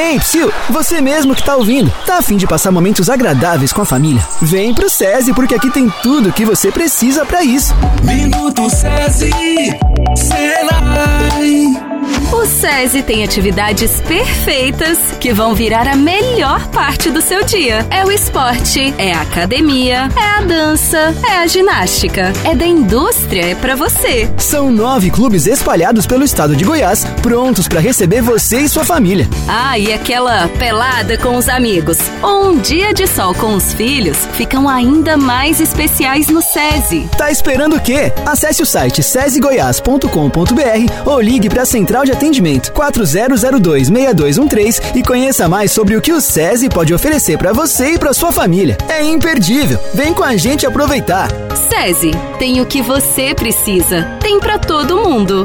Ei, psiu, você mesmo que tá ouvindo, tá afim de passar momentos agradáveis com a família? Vem pro SESI, porque aqui tem tudo que você precisa para isso. Minuto SESI, Senai. SESI tem atividades perfeitas que vão virar a melhor parte do seu dia. É o esporte, é a academia, é a dança, é a ginástica, é da indústria, é para você. São nove clubes espalhados pelo estado de Goiás, prontos para receber você e sua família. Ah, e aquela pelada com os amigos ou um dia de sol com os filhos ficam ainda mais especiais no SESI. Tá esperando o quê? Acesse o site sesegoias.com.br ou ligue para a central de atendimento 4002-6213 e conheça mais sobre o que o SESI pode oferecer para você e para sua família. É imperdível. Vem com a gente aproveitar. SESI tem o que você precisa. Tem para todo mundo.